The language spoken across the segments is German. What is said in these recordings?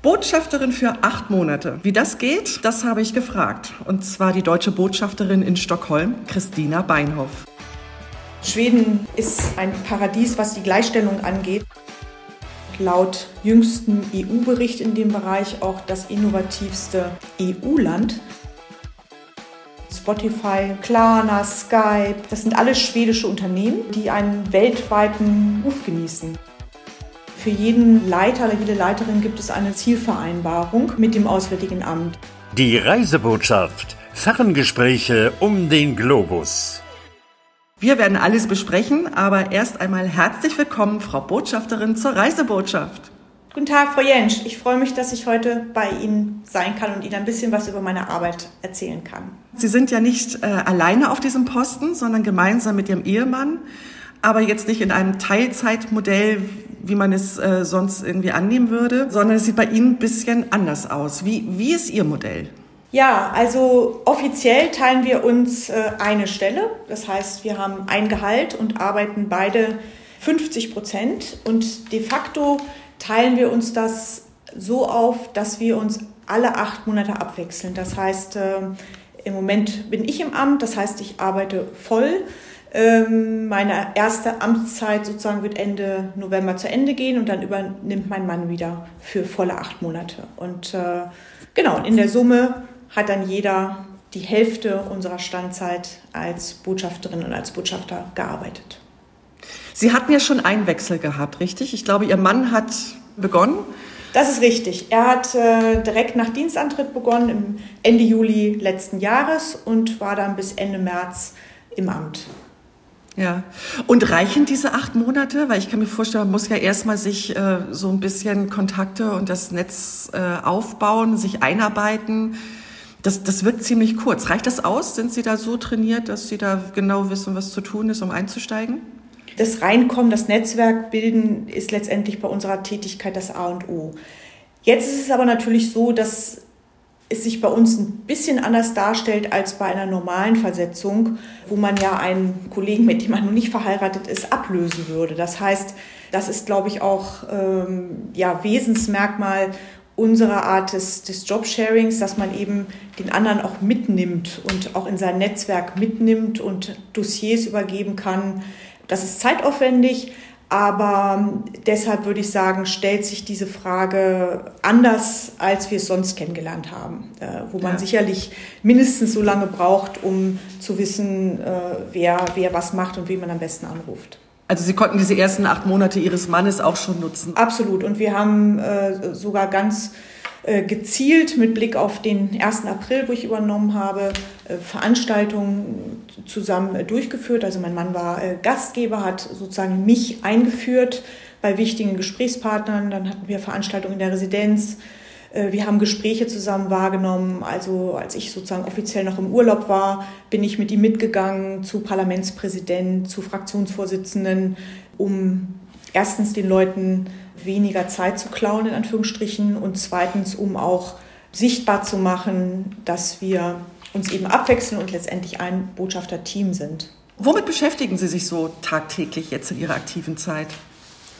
Botschafterin für acht Monate. Wie das geht, das habe ich gefragt. Und zwar die deutsche Botschafterin in Stockholm, Christina Beinhoff. Schweden ist ein Paradies, was die Gleichstellung angeht. Laut jüngsten EU-Bericht in dem Bereich auch das innovativste EU-Land. Spotify, Klarna, Skype, das sind alles schwedische Unternehmen, die einen weltweiten Ruf genießen. Für jeden Leiter oder jede Leiterin gibt es eine Zielvereinbarung mit dem Auswärtigen Amt. Die Reisebotschaft. Ferngespräche um den Globus. Wir werden alles besprechen, aber erst einmal herzlich willkommen, Frau Botschafterin zur Reisebotschaft. Guten Tag, Frau Jentsch. Ich freue mich, dass ich heute bei Ihnen sein kann und Ihnen ein bisschen was über meine Arbeit erzählen kann. Sie sind ja nicht äh, alleine auf diesem Posten, sondern gemeinsam mit Ihrem Ehemann, aber jetzt nicht in einem Teilzeitmodell, wie man es äh, sonst irgendwie annehmen würde, sondern es sieht bei Ihnen ein bisschen anders aus. Wie, wie ist Ihr Modell? Ja, also offiziell teilen wir uns äh, eine Stelle. Das heißt, wir haben ein Gehalt und arbeiten beide 50 Prozent. Und de facto teilen wir uns das so auf, dass wir uns alle acht Monate abwechseln. Das heißt, äh, im Moment bin ich im Amt, das heißt, ich arbeite voll. Ähm, meine erste Amtszeit sozusagen wird Ende November zu Ende gehen und dann übernimmt mein Mann wieder für volle acht Monate. Und äh, genau, in der Summe hat dann jeder die Hälfte unserer Standzeit als Botschafterin und als Botschafter gearbeitet. Sie hatten ja schon einen Wechsel gehabt, richtig? Ich glaube, Ihr Mann hat begonnen. Das ist richtig. Er hat äh, direkt nach Dienstantritt begonnen, im Ende Juli letzten Jahres und war dann bis Ende März im Amt. Ja. Und reichen diese acht Monate? Weil ich kann mir vorstellen, man muss ja erstmal sich äh, so ein bisschen Kontakte und das Netz äh, aufbauen, sich einarbeiten. Das, das wirkt ziemlich kurz. Reicht das aus? Sind Sie da so trainiert, dass Sie da genau wissen, was zu tun ist, um einzusteigen? Das Reinkommen, das Netzwerk bilden ist letztendlich bei unserer Tätigkeit das A und O. Jetzt ist es aber natürlich so, dass es sich bei uns ein bisschen anders darstellt als bei einer normalen Versetzung, wo man ja einen Kollegen, mit dem man noch nicht verheiratet ist, ablösen würde. Das heißt, das ist, glaube ich, auch ähm, ja, Wesensmerkmal unserer Art des, des Jobsharings, dass man eben den anderen auch mitnimmt und auch in sein Netzwerk mitnimmt und Dossiers übergeben kann. Das ist zeitaufwendig, aber deshalb würde ich sagen, stellt sich diese Frage anders, als wir es sonst kennengelernt haben, äh, wo man ja. sicherlich mindestens so lange braucht, um zu wissen, äh, wer, wer was macht und wen man am besten anruft. Also Sie konnten diese ersten acht Monate Ihres Mannes auch schon nutzen? Absolut. Und wir haben äh, sogar ganz gezielt mit Blick auf den 1. April, wo ich übernommen habe, äh, Veranstaltungen zusammen äh, durchgeführt. Also mein Mann war Gastgeber, hat sozusagen mich eingeführt bei wichtigen Gesprächspartnern. Dann hatten wir Veranstaltungen in der Residenz. Wir haben Gespräche zusammen wahrgenommen. Also als ich sozusagen offiziell noch im Urlaub war, bin ich mit ihm mitgegangen zu Parlamentspräsidenten, zu Fraktionsvorsitzenden, um erstens den Leuten weniger Zeit zu klauen, in Anführungsstrichen, und zweitens, um auch sichtbar zu machen, dass wir uns eben abwechseln und letztendlich ein Botschafterteam sind. Womit beschäftigen Sie sich so tagtäglich jetzt in Ihrer aktiven Zeit?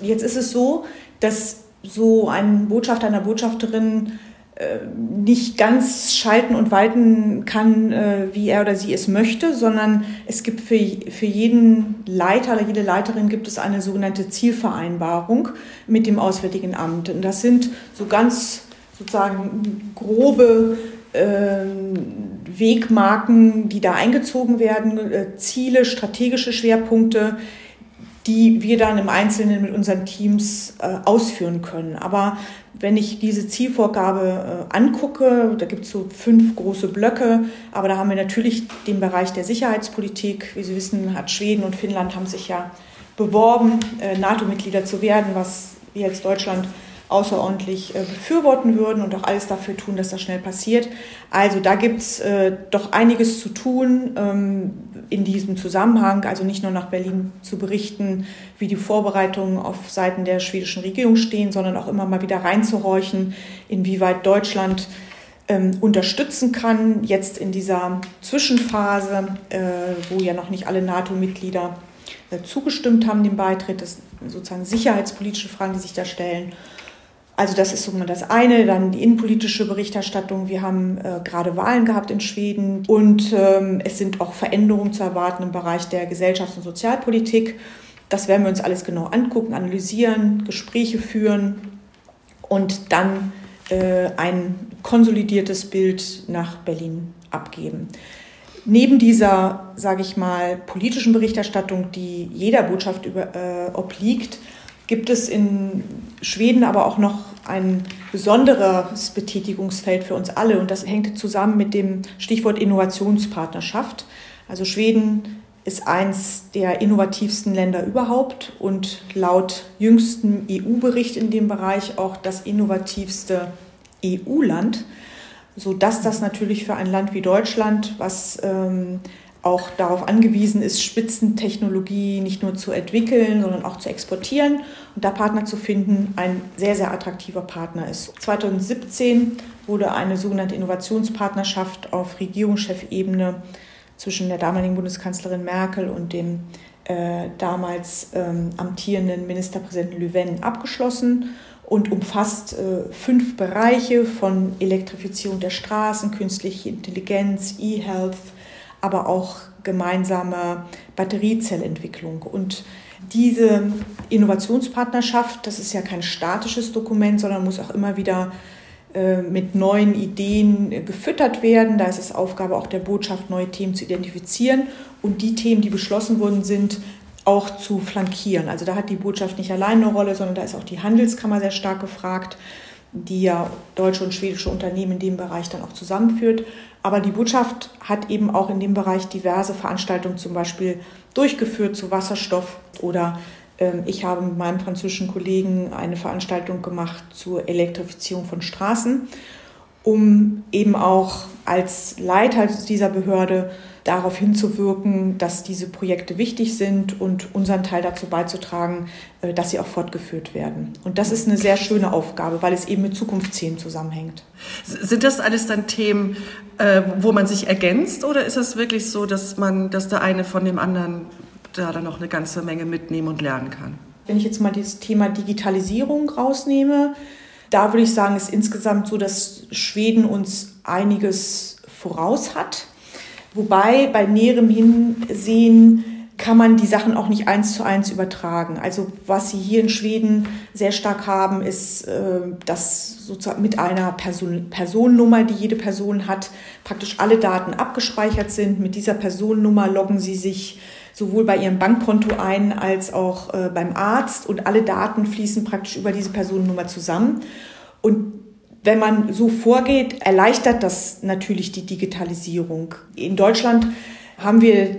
Jetzt ist es so, dass so ein Botschafter, eine Botschafterin nicht ganz schalten und walten kann, äh, wie er oder sie es möchte, sondern es gibt für, für jeden Leiter oder jede Leiterin gibt es eine sogenannte Zielvereinbarung mit dem Auswärtigen Amt. Und das sind so ganz sozusagen grobe äh, Wegmarken, die da eingezogen werden, äh, Ziele, strategische Schwerpunkte, die wir dann im Einzelnen mit unseren Teams äh, ausführen können. Aber wenn ich diese Zielvorgabe äh, angucke, da gibt es so fünf große Blöcke, aber da haben wir natürlich den Bereich der Sicherheitspolitik. Wie Sie wissen, hat Schweden und Finnland haben sich ja beworben, äh, NATO-Mitglieder zu werden, was wir als Deutschland außerordentlich äh, befürworten würden und auch alles dafür tun, dass das schnell passiert. Also da gibt's äh, doch einiges zu tun ähm, in diesem Zusammenhang, also nicht nur nach Berlin zu berichten, wie die Vorbereitungen auf Seiten der schwedischen Regierung stehen, sondern auch immer mal wieder reinzuhorchen, inwieweit Deutschland ähm, unterstützen kann, jetzt in dieser Zwischenphase, äh, wo ja noch nicht alle NATO-Mitglieder äh, zugestimmt haben dem Beitritt. Das sind sozusagen sicherheitspolitische Fragen, die sich da stellen. Also das ist so mal das eine. Dann die innenpolitische Berichterstattung. Wir haben äh, gerade Wahlen gehabt in Schweden und ähm, es sind auch Veränderungen zu erwarten im Bereich der Gesellschafts- und Sozialpolitik. Das werden wir uns alles genau angucken, analysieren, Gespräche führen und dann äh, ein konsolidiertes Bild nach Berlin abgeben. Neben dieser, sage ich mal, politischen Berichterstattung, die jeder Botschaft über, äh, obliegt, gibt es in Schweden aber auch noch ein besonderes Betätigungsfeld für uns alle und das hängt zusammen mit dem Stichwort Innovationspartnerschaft. Also Schweden ist eins der innovativsten Länder überhaupt und laut jüngstem EU-Bericht in dem Bereich auch das innovativste EU-Land, sodass das natürlich für ein Land wie Deutschland, was ähm, auch darauf angewiesen ist, Spitzentechnologie nicht nur zu entwickeln, sondern auch zu exportieren und da Partner zu finden, ein sehr, sehr attraktiver Partner ist. 2017 wurde eine sogenannte Innovationspartnerschaft auf Regierungschefebene zwischen der damaligen Bundeskanzlerin Merkel und dem äh, damals ähm, amtierenden Ministerpräsidenten Löwen abgeschlossen und umfasst äh, fünf Bereiche von Elektrifizierung der Straßen, künstliche Intelligenz, E-Health, aber auch gemeinsame Batteriezellentwicklung. Und diese Innovationspartnerschaft, das ist ja kein statisches Dokument, sondern muss auch immer wieder äh, mit neuen Ideen gefüttert werden. Da ist es Aufgabe auch der Botschaft, neue Themen zu identifizieren und die Themen, die beschlossen worden sind, auch zu flankieren. Also da hat die Botschaft nicht allein eine Rolle, sondern da ist auch die Handelskammer sehr stark gefragt, die ja deutsche und schwedische Unternehmen in dem Bereich dann auch zusammenführt. Aber die Botschaft hat eben auch in dem Bereich diverse Veranstaltungen zum Beispiel durchgeführt zu Wasserstoff oder ähm, ich habe mit meinem französischen Kollegen eine Veranstaltung gemacht zur Elektrifizierung von Straßen, um eben auch als Leiter dieser Behörde darauf hinzuwirken, dass diese Projekte wichtig sind und unseren Teil dazu beizutragen, äh, dass sie auch fortgeführt werden. Und das ist eine sehr schöne Aufgabe, weil es eben mit Zukunftsthemen zusammenhängt. Sind das alles dann Themen, äh, wo man sich ergänzt oder ist es wirklich so, dass man, dass der eine von dem anderen da dann noch eine ganze Menge mitnehmen und lernen kann? Wenn ich jetzt mal das Thema Digitalisierung rausnehme, da würde ich sagen, ist insgesamt so, dass Schweden uns einiges voraus hat. Wobei bei näherem Hinsehen kann man die Sachen auch nicht eins zu eins übertragen. Also was Sie hier in Schweden sehr stark haben, ist, äh, dass sozusagen mit einer Person, Personennummer, die jede Person hat, praktisch alle Daten abgespeichert sind. Mit dieser Personennummer loggen Sie sich sowohl bei Ihrem Bankkonto ein als auch äh, beim Arzt und alle Daten fließen praktisch über diese Personennummer zusammen. Und wenn man so vorgeht, erleichtert das natürlich die Digitalisierung. In Deutschland haben wir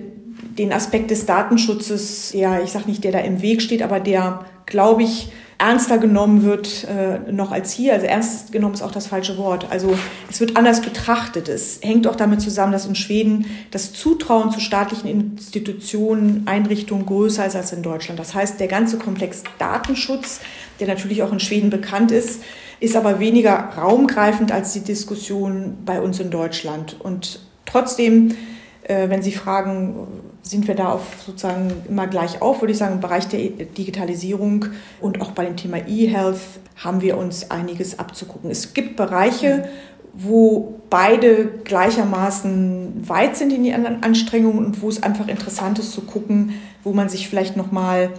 den Aspekt des Datenschutzes, ja, ich sage nicht, der da im Weg steht, aber der, glaube ich, ernster genommen wird äh, noch als hier. Also ernst genommen ist auch das falsche Wort. Also es wird anders betrachtet. Es hängt auch damit zusammen, dass in Schweden das Zutrauen zu staatlichen Institutionen, Einrichtungen größer ist als in Deutschland. Das heißt, der ganze Komplex Datenschutz, der natürlich auch in Schweden bekannt ist, ist aber weniger raumgreifend als die Diskussion bei uns in Deutschland. Und trotzdem, äh, wenn Sie fragen, sind wir da auf sozusagen immer gleich auf, würde ich sagen, im Bereich der Digitalisierung und auch bei dem Thema E-Health haben wir uns einiges abzugucken. Es gibt Bereiche, wo beide gleichermaßen weit sind in ihren Anstrengungen und wo es einfach interessant ist zu gucken, wo man sich vielleicht nochmal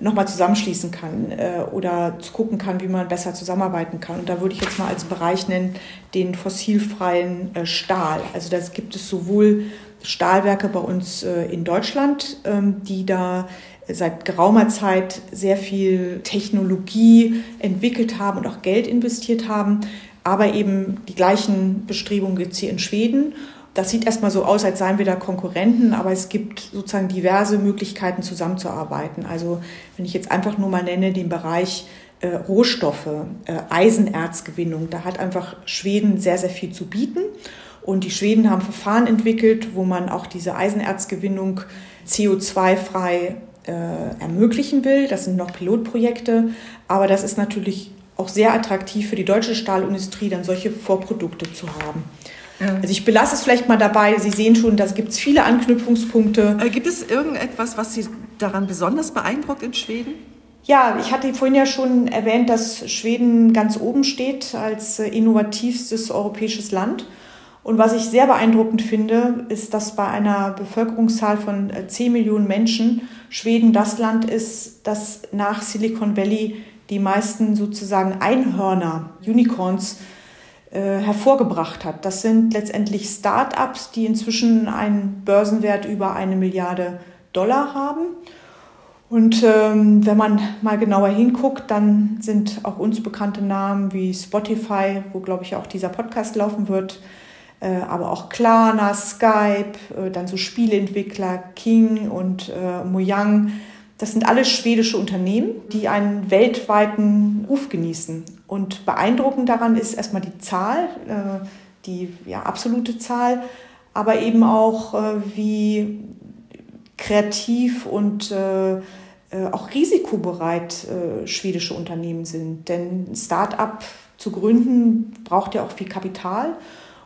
nochmal zusammenschließen kann äh, oder gucken kann, wie man besser zusammenarbeiten kann. Und da würde ich jetzt mal als Bereich nennen den fossilfreien äh, Stahl. Also das gibt es sowohl Stahlwerke bei uns äh, in Deutschland, ähm, die da seit geraumer Zeit sehr viel Technologie entwickelt haben und auch Geld investiert haben, aber eben die gleichen Bestrebungen gibt es hier in Schweden. Das sieht erstmal so aus, als seien wir da Konkurrenten, aber es gibt sozusagen diverse Möglichkeiten zusammenzuarbeiten. Also wenn ich jetzt einfach nur mal nenne den Bereich äh, Rohstoffe, äh, Eisenerzgewinnung, da hat einfach Schweden sehr, sehr viel zu bieten. Und die Schweden haben Verfahren entwickelt, wo man auch diese Eisenerzgewinnung CO2-frei äh, ermöglichen will. Das sind noch Pilotprojekte, aber das ist natürlich auch sehr attraktiv für die deutsche Stahlindustrie, dann solche Vorprodukte zu haben. Ja. Also ich belasse es vielleicht mal dabei. Sie sehen schon, da gibt es viele Anknüpfungspunkte. Äh, gibt es irgendetwas, was Sie daran besonders beeindruckt in Schweden? Ja, ich hatte vorhin ja schon erwähnt, dass Schweden ganz oben steht als äh, innovativstes europäisches Land. Und was ich sehr beeindruckend finde, ist, dass bei einer Bevölkerungszahl von 10 äh, Millionen Menschen Schweden das Land ist, das nach Silicon Valley die meisten sozusagen Einhörner, Unicorns, hervorgebracht hat. Das sind letztendlich Start-ups, die inzwischen einen Börsenwert über eine Milliarde Dollar haben. Und ähm, wenn man mal genauer hinguckt, dann sind auch uns bekannte Namen wie Spotify, wo glaube ich auch dieser Podcast laufen wird, äh, aber auch Klarna, Skype, äh, dann so Spieleentwickler King und äh, Mojang. Das sind alles schwedische Unternehmen, die einen weltweiten Ruf genießen. Und beeindruckend daran ist erstmal die Zahl, äh, die ja, absolute Zahl, aber eben auch, äh, wie kreativ und äh, auch risikobereit schwedische Unternehmen sind. Denn ein Start-up zu gründen braucht ja auch viel Kapital.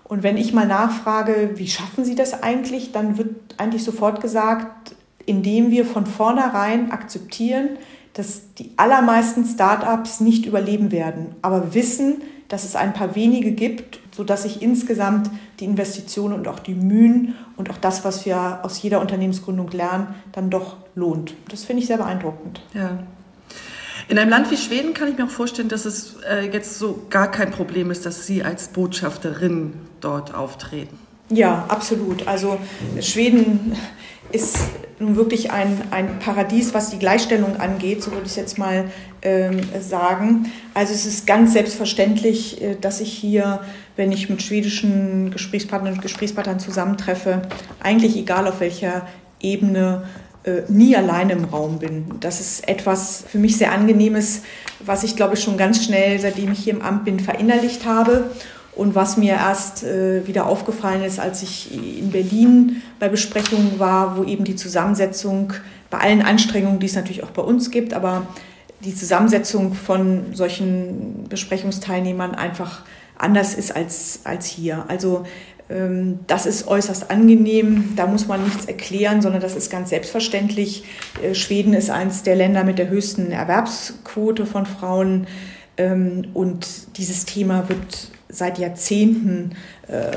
Und wenn ich mal nachfrage, wie schaffen Sie das eigentlich, dann wird eigentlich sofort gesagt, indem wir von vornherein akzeptieren, dass die allermeisten Start-ups nicht überleben werden, aber wissen, dass es ein paar wenige gibt, sodass sich insgesamt die Investitionen und auch die Mühen und auch das, was wir aus jeder Unternehmensgründung lernen, dann doch lohnt. Das finde ich sehr beeindruckend. Ja. In einem Land wie Schweden kann ich mir auch vorstellen, dass es äh, jetzt so gar kein Problem ist, dass Sie als Botschafterin dort auftreten. Ja, absolut. Also Schweden ist nun wirklich ein, ein Paradies, was die Gleichstellung angeht, so würde ich es jetzt mal ähm, sagen. Also es ist ganz selbstverständlich, äh, dass ich hier, wenn ich mit schwedischen Gesprächspartnern und Gesprächspartnern zusammentreffe, eigentlich egal auf welcher Ebene, äh, nie alleine im Raum bin. Das ist etwas für mich sehr angenehmes, was ich glaube ich schon ganz schnell, seitdem ich hier im Amt bin, verinnerlicht habe und was mir erst äh, wieder aufgefallen ist, als ich in Berlin bei Besprechungen war, wo eben die Zusammensetzung bei allen Anstrengungen, die es natürlich auch bei uns gibt, aber die Zusammensetzung von solchen Besprechungsteilnehmern einfach anders ist als, als hier. Also ähm, das ist äußerst angenehm, da muss man nichts erklären, sondern das ist ganz selbstverständlich. Äh, Schweden ist eines der Länder mit der höchsten Erwerbsquote von Frauen ähm, und dieses Thema wird seit Jahrzehnten äh,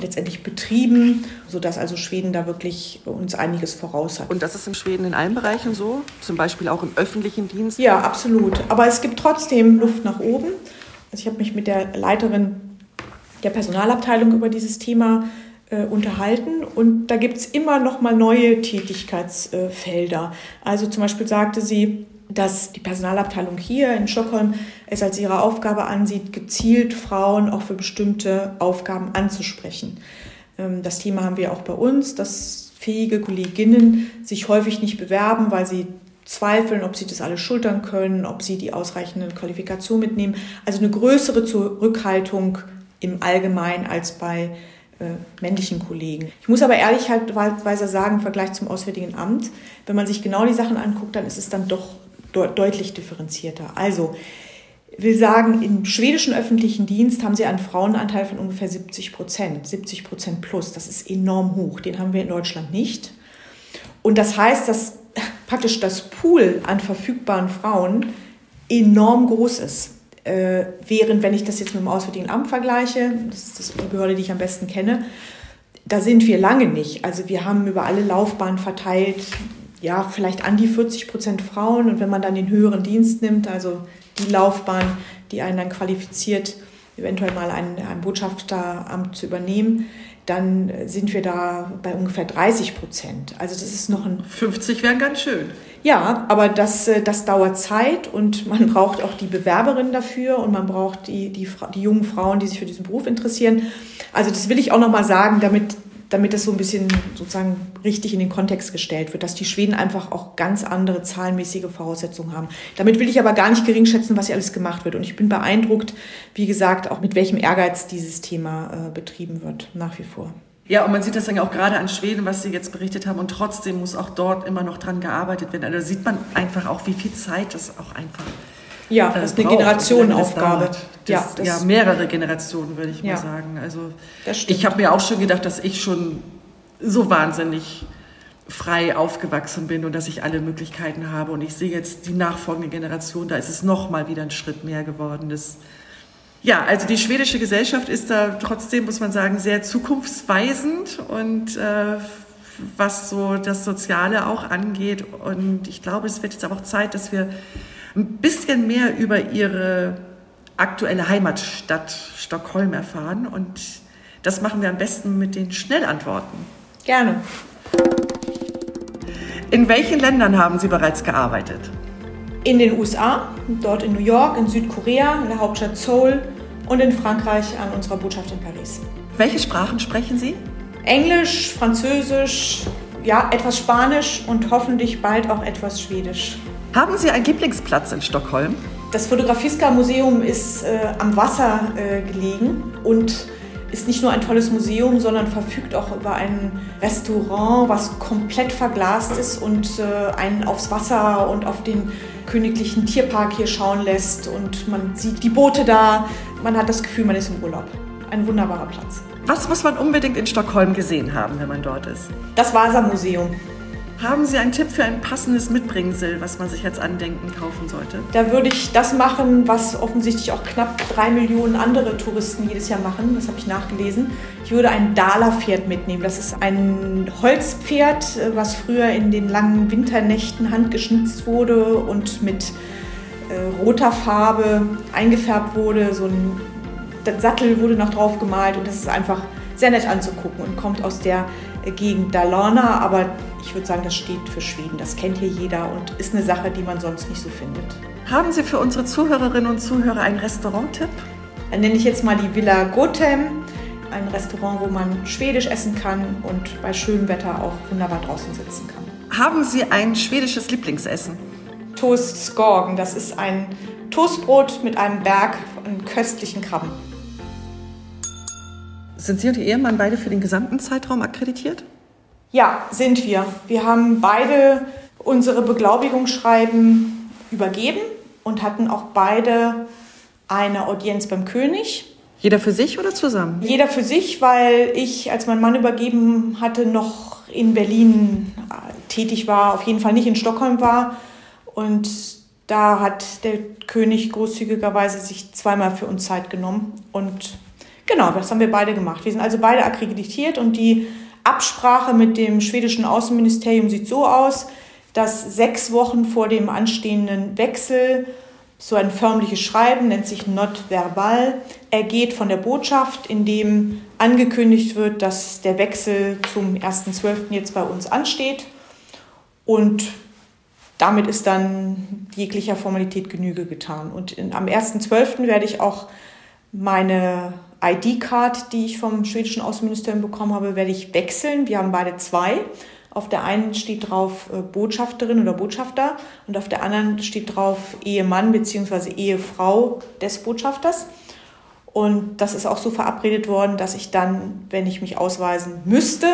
letztendlich betrieben, sodass also Schweden da wirklich uns einiges voraus hat. Und das ist in Schweden in allen Bereichen so, zum Beispiel auch im öffentlichen Dienst? Ja, absolut. Aber es gibt trotzdem Luft nach oben. Also ich habe mich mit der Leiterin der Personalabteilung über dieses Thema äh, unterhalten und da gibt es immer noch mal neue Tätigkeitsfelder. Also zum Beispiel sagte sie, dass die Personalabteilung hier in Stockholm es als ihre Aufgabe ansieht, gezielt Frauen auch für bestimmte Aufgaben anzusprechen. Ähm, das Thema haben wir auch bei uns, dass fähige Kolleginnen sich häufig nicht bewerben, weil sie zweifeln, ob sie das alles schultern können, ob sie die ausreichende Qualifikation mitnehmen. Also eine größere Zurückhaltung im Allgemeinen als bei äh, männlichen Kollegen. Ich muss aber ehrlicherweise sagen, im Vergleich zum Auswärtigen Amt, wenn man sich genau die Sachen anguckt, dann ist es dann doch deutlich differenzierter. Also, ich will sagen, im schwedischen öffentlichen Dienst haben sie einen Frauenanteil von ungefähr 70 Prozent, 70 Prozent plus. Das ist enorm hoch. Den haben wir in Deutschland nicht. Und das heißt, dass praktisch das Pool an verfügbaren Frauen enorm groß ist. Äh, während, wenn ich das jetzt mit dem Auswärtigen Amt vergleiche, das ist die Behörde, die ich am besten kenne, da sind wir lange nicht. Also wir haben über alle Laufbahnen verteilt ja, vielleicht an die 40 Prozent Frauen. Und wenn man dann den höheren Dienst nimmt, also die Laufbahn, die einen dann qualifiziert, eventuell mal ein, ein Botschafteramt zu übernehmen, dann sind wir da bei ungefähr 30 Prozent. Also das ist noch ein... 50 wären ganz schön. Ja, aber das, äh, das dauert Zeit und man braucht auch die Bewerberinnen dafür und man braucht die, die, die jungen Frauen, die sich für diesen Beruf interessieren. Also das will ich auch nochmal sagen, damit damit das so ein bisschen sozusagen richtig in den Kontext gestellt wird, dass die Schweden einfach auch ganz andere zahlenmäßige Voraussetzungen haben. Damit will ich aber gar nicht gering schätzen, was hier alles gemacht wird. Und ich bin beeindruckt, wie gesagt, auch mit welchem Ehrgeiz dieses Thema äh, betrieben wird, nach wie vor. Ja, und man sieht das dann ja auch gerade an Schweden, was Sie jetzt berichtet haben. Und trotzdem muss auch dort immer noch dran gearbeitet werden. Also sieht man einfach auch, wie viel Zeit das auch einfach ja, äh, das ist eine Generationenaufgabe. ja, ja, mehrere Generationen, würde ich ja, mal sagen. Also ich habe mir auch schon gedacht, dass ich schon so wahnsinnig frei aufgewachsen bin und dass ich alle Möglichkeiten habe. Und ich sehe jetzt die nachfolgende Generation, da ist es noch mal wieder ein Schritt mehr geworden. Das, ja, also die schwedische Gesellschaft ist da trotzdem, muss man sagen, sehr zukunftsweisend und äh, was so das Soziale auch angeht. Und ich glaube, es wird jetzt aber auch Zeit, dass wir ein bisschen mehr über ihre aktuelle Heimatstadt Stockholm erfahren. Und das machen wir am besten mit den Schnellantworten. Gerne. In welchen Ländern haben Sie bereits gearbeitet? In den USA, dort in New York, in Südkorea, in der Hauptstadt Seoul und in Frankreich an unserer Botschaft in Paris. Welche Sprachen sprechen Sie? Englisch, Französisch, ja, etwas Spanisch und hoffentlich bald auch etwas Schwedisch. Haben Sie einen Lieblingsplatz in Stockholm? Das Fotografiska-Museum ist äh, am Wasser äh, gelegen und ist nicht nur ein tolles Museum, sondern verfügt auch über ein Restaurant, was komplett verglast ist und äh, einen aufs Wasser und auf den königlichen Tierpark hier schauen lässt. Und man sieht die Boote da. Man hat das Gefühl, man ist im Urlaub. Ein wunderbarer Platz. Was muss man unbedingt in Stockholm gesehen haben, wenn man dort ist? Das Vasa-Museum. Haben Sie einen Tipp für ein passendes Mitbringsel, was man sich als Andenken kaufen sollte? Da würde ich das machen, was offensichtlich auch knapp drei Millionen andere Touristen jedes Jahr machen. Das habe ich nachgelesen. Ich würde ein Dala-Pferd mitnehmen. Das ist ein Holzpferd, was früher in den langen Winternächten handgeschnitzt wurde und mit äh, roter Farbe eingefärbt wurde. So ein der Sattel wurde noch drauf gemalt und das ist einfach sehr nett anzugucken und kommt aus der Gegend Dalarna, aber ich würde sagen, das steht für Schweden. Das kennt hier jeder und ist eine Sache, die man sonst nicht so findet. Haben Sie für unsere Zuhörerinnen und Zuhörer einen Restauranttipp? Dann nenne ich jetzt mal die Villa Gotem, ein Restaurant, wo man schwedisch essen kann und bei schönem Wetter auch wunderbar draußen sitzen kann. Haben Sie ein schwedisches Lieblingsessen? Toast Skorgen, das ist ein Toastbrot mit einem Berg an köstlichen Krabben. Sind Sie und Ihr Ehemann beide für den gesamten Zeitraum akkreditiert? Ja, sind wir. Wir haben beide unsere Beglaubigungsschreiben übergeben und hatten auch beide eine Audienz beim König. Jeder für sich oder zusammen? Jeder für sich, weil ich, als mein Mann übergeben hatte, noch in Berlin äh, tätig war, auf jeden Fall nicht in Stockholm war. Und da hat der König großzügigerweise sich zweimal für uns Zeit genommen und Genau, das haben wir beide gemacht. Wir sind also beide akkreditiert und die Absprache mit dem schwedischen Außenministerium sieht so aus, dass sechs Wochen vor dem anstehenden Wechsel so ein förmliches Schreiben, nennt sich Not Verbal, ergeht von der Botschaft, in dem angekündigt wird, dass der Wechsel zum 1.12. jetzt bei uns ansteht. Und damit ist dann jeglicher Formalität Genüge getan. Und in, am 1.12. werde ich auch meine ID-Card, die ich vom schwedischen Außenministerium bekommen habe, werde ich wechseln. Wir haben beide zwei. Auf der einen steht drauf äh, Botschafterin oder Botschafter und auf der anderen steht drauf Ehemann bzw. Ehefrau des Botschafters. Und das ist auch so verabredet worden, dass ich dann, wenn ich mich ausweisen müsste,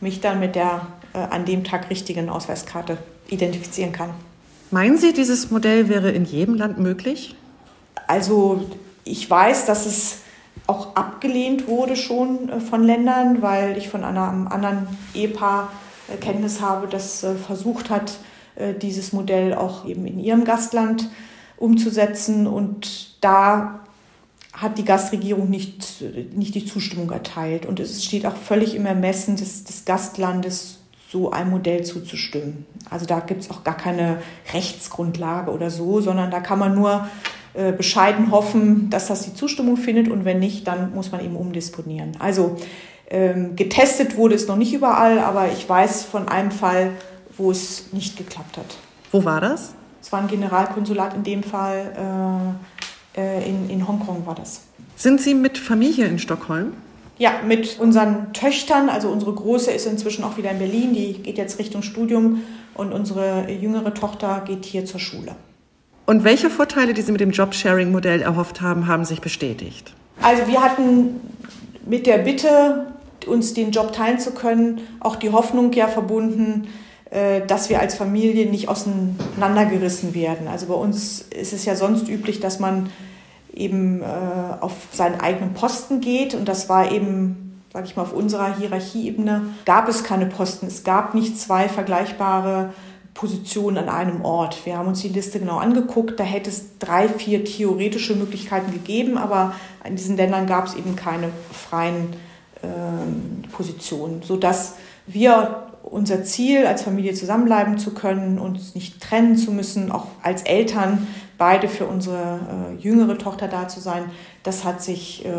mich dann mit der äh, an dem Tag richtigen Ausweiskarte identifizieren kann. Meinen Sie, dieses Modell wäre in jedem Land möglich? Also ich weiß, dass es auch abgelehnt wurde schon äh, von Ländern, weil ich von einem anderen Ehepaar äh, Kenntnis habe, das äh, versucht hat, dieses Modell auch eben in ihrem Gastland umzusetzen. Und da hat die Gastregierung nicht, nicht die Zustimmung erteilt. Und es steht auch völlig im Ermessen des, des Gastlandes, so ein Modell zuzustimmen. Also da gibt es auch gar keine Rechtsgrundlage oder so, sondern da kann man nur bescheiden hoffen, dass das die Zustimmung findet und wenn nicht, dann muss man eben umdisponieren. Also ähm, getestet wurde es noch nicht überall, aber ich weiß von einem Fall, wo es nicht geklappt hat. Wo war das? Es war ein Generalkonsulat in dem Fall, äh, äh, in, in Hongkong war das. Sind Sie mit Familie in Stockholm? Ja, mit unseren Töchtern. Also unsere Große ist inzwischen auch wieder in Berlin, die geht jetzt Richtung Studium und unsere jüngere Tochter geht hier zur Schule. Und welche Vorteile, die Sie mit dem Jobsharing-Modell erhofft haben, haben sich bestätigt? Also wir hatten mit der Bitte, uns den Job teilen zu können, auch die Hoffnung ja verbunden, äh, dass wir als Familie nicht auseinandergerissen werden. Also bei uns ist es ja sonst üblich, dass man eben äh, auf seinen eigenen Posten geht und das war eben sage ich mal, auf unserer Hierarchieebene gab es keine Posten. Es gab nicht zwei vergleichbare Positionen an einem Ort. Wir haben uns die Liste genau angeguckt. Da hätte es drei, vier theoretische Möglichkeiten gegeben, aber in diesen Ländern gab es eben keine freien äh, Positionen, sodass wir unser Ziel, als Familie zusammenbleiben zu können, uns nicht trennen zu müssen, auch als Eltern beide für unsere äh, jüngere Tochter da zu sein, das hat sich äh,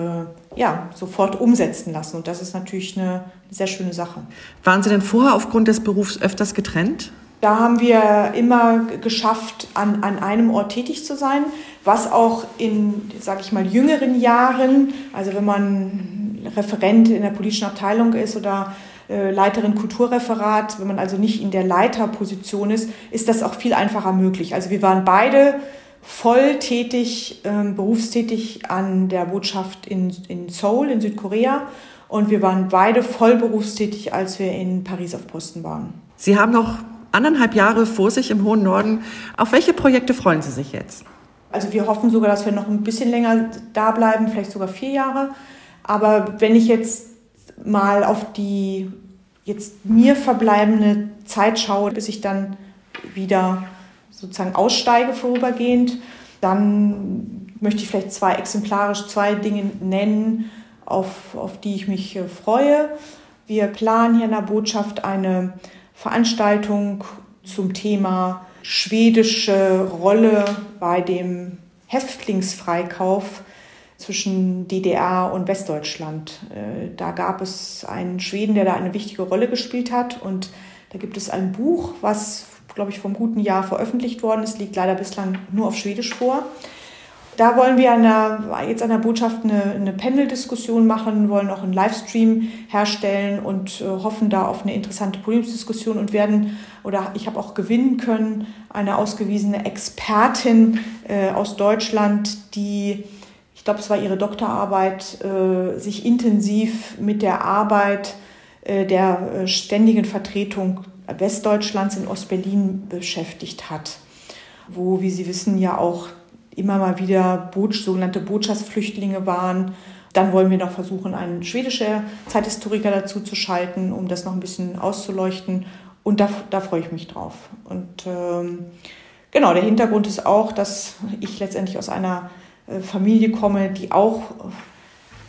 ja, sofort umsetzen lassen. Und das ist natürlich eine sehr schöne Sache. Waren Sie denn vorher aufgrund des Berufs öfters getrennt? Da haben wir immer geschafft, an, an einem Ort tätig zu sein, was auch in, sage ich mal, jüngeren Jahren, also wenn man Referent in der politischen Abteilung ist oder äh, Leiterin Kulturreferat, wenn man also nicht in der Leiterposition ist, ist das auch viel einfacher möglich. Also wir waren beide voll tätig, ähm, berufstätig an der Botschaft in, in Seoul in Südkorea und wir waren beide voll berufstätig, als wir in Paris auf Posten waren. Sie haben noch anderthalb Jahre vor sich im hohen Norden. Auf welche Projekte freuen Sie sich jetzt? Also wir hoffen sogar, dass wir noch ein bisschen länger da bleiben, vielleicht sogar vier Jahre. Aber wenn ich jetzt mal auf die jetzt mir verbleibende Zeit schaue, bis ich dann wieder sozusagen aussteige vorübergehend, dann möchte ich vielleicht zwei exemplarisch zwei Dinge nennen, auf, auf die ich mich äh, freue. Wir planen hier in der Botschaft eine Veranstaltung zum Thema schwedische Rolle bei dem Häftlingsfreikauf zwischen DDR und Westdeutschland. Äh, da gab es einen Schweden, der da eine wichtige Rolle gespielt hat. Und da gibt es ein Buch, was, glaube ich, vom guten Jahr veröffentlicht worden ist, liegt leider bislang nur auf Schwedisch vor. Da wollen wir an der, jetzt an der Botschaft eine, eine Panel-Diskussion machen, wollen auch einen Livestream herstellen und äh, hoffen da auf eine interessante Podiumsdiskussion und werden, oder ich habe auch gewinnen können, eine ausgewiesene Expertin äh, aus Deutschland, die ich glaube, es war ihre Doktorarbeit, äh, sich intensiv mit der Arbeit äh, der äh, ständigen Vertretung Westdeutschlands in Ostberlin beschäftigt hat, wo, wie Sie wissen, ja auch immer mal wieder sogenannte Botschaftsflüchtlinge waren. Dann wollen wir noch versuchen, einen schwedischen Zeithistoriker dazu zu schalten, um das noch ein bisschen auszuleuchten. Und da, da freue ich mich drauf. Und ähm, genau, der Hintergrund ist auch, dass ich letztendlich aus einer äh, Familie komme, die auch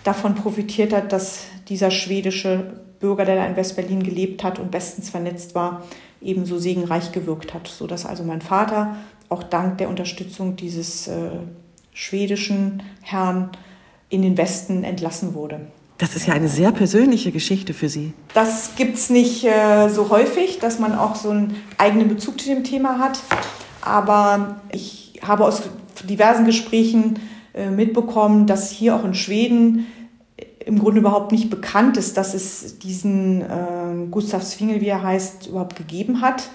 davon profitiert hat, dass dieser schwedische Bürger, der da in Westberlin gelebt hat und bestens vernetzt war, ebenso segenreich gewirkt hat, sodass also mein Vater auch dank der Unterstützung dieses äh, schwedischen Herrn in den Westen entlassen wurde. Das ist ja eine sehr persönliche Geschichte für Sie. Das gibt es nicht äh, so häufig, dass man auch so einen eigenen Bezug zu dem Thema hat. Aber ich habe aus diversen Gesprächen äh, mitbekommen, dass hier auch in Schweden im Grunde überhaupt nicht bekannt ist, dass es diesen äh, Gustav Zwingel, wie er heißt, überhaupt gegeben hat.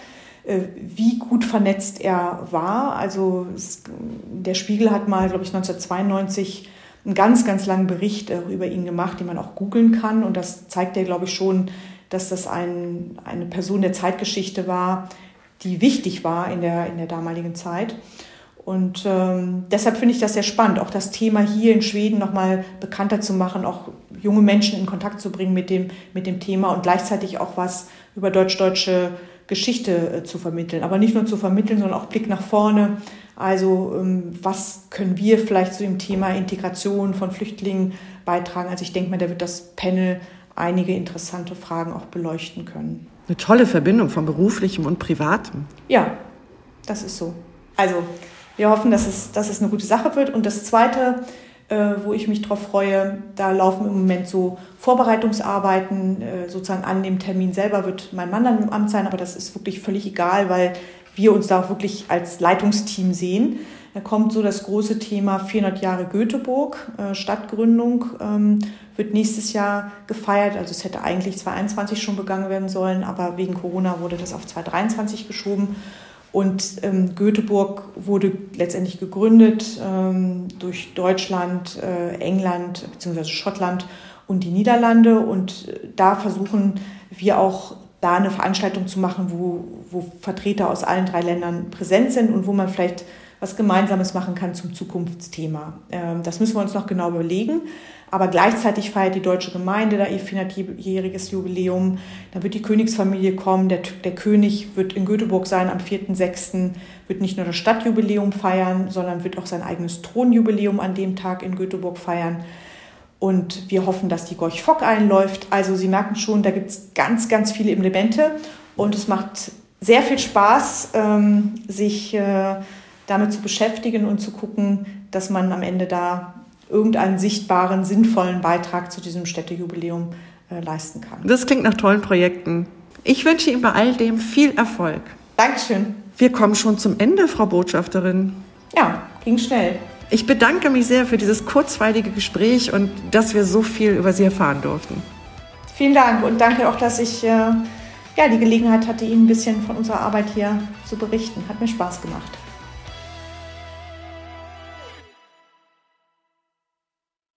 Äh, wie gut vernetzt er war. Also es, der Spiegel hat mal, glaube ich, 1992 einen ganz, ganz langen Bericht äh, über ihn gemacht, den man auch googeln kann. Und das zeigt ja, glaube ich, schon, dass das ein, eine Person der Zeitgeschichte war, die wichtig war in der, in der damaligen Zeit. Und ähm, deshalb finde ich das sehr spannend, auch das Thema hier in Schweden nochmal bekannter zu machen, auch junge Menschen in Kontakt zu bringen mit dem, mit dem Thema und gleichzeitig auch was über deutsch-deutsche Geschichte äh, zu vermitteln. Aber nicht nur zu vermitteln, sondern auch Blick nach vorne. Also ähm, was können wir vielleicht zu dem Thema Integration von Flüchtlingen beitragen? Also ich denke mal, da wird das Panel einige interessante Fragen auch beleuchten können. Eine tolle Verbindung von beruflichem und privatem. Ja, das ist so. Also wir hoffen, dass es, dass es eine gute Sache wird. Und das Zweite, äh, wo ich mich drauf freue, da laufen im Moment so Vorbereitungsarbeiten. Äh, sozusagen an dem Termin selber wird mein Mann dann im Amt sein, aber das ist wirklich völlig egal, weil wir uns da auch wirklich als Leitungsteam sehen. Da kommt so das große Thema 400 Jahre Göteborg, äh, Stadtgründung, ähm, wird nächstes Jahr gefeiert. Also es hätte eigentlich 2021 schon begangen werden sollen, aber wegen Corona wurde das auf 2023 geschoben. Und ähm, Göteborg wurde letztendlich gegründet ähm, durch Deutschland, äh, England bzw. Schottland und die Niederlande. Und äh, da versuchen wir auch da eine Veranstaltung zu machen, wo, wo Vertreter aus allen drei Ländern präsent sind und wo man vielleicht was Gemeinsames machen kann zum Zukunftsthema. Ähm, das müssen wir uns noch genau überlegen. Aber gleichzeitig feiert die deutsche Gemeinde da ihr 400-jähriges Jubiläum. Da wird die Königsfamilie kommen. Der, der König wird in Göteborg sein am 4.6. Wird nicht nur das Stadtjubiläum feiern, sondern wird auch sein eigenes Thronjubiläum an dem Tag in Göteborg feiern. Und wir hoffen, dass die Gorch Fock einläuft. Also Sie merken schon, da gibt es ganz, ganz viele Elemente. Und es macht sehr viel Spaß, ähm, sich äh, damit zu beschäftigen und zu gucken, dass man am Ende da irgendeinen sichtbaren, sinnvollen Beitrag zu diesem Städtejubiläum äh, leisten kann. Das klingt nach tollen Projekten. Ich wünsche Ihnen bei all dem viel Erfolg. Dankeschön. Wir kommen schon zum Ende, Frau Botschafterin. Ja, ging schnell. Ich bedanke mich sehr für dieses kurzweilige Gespräch und dass wir so viel über Sie erfahren durften. Vielen Dank und danke auch, dass ich äh, ja, die Gelegenheit hatte, Ihnen ein bisschen von unserer Arbeit hier zu berichten. Hat mir Spaß gemacht.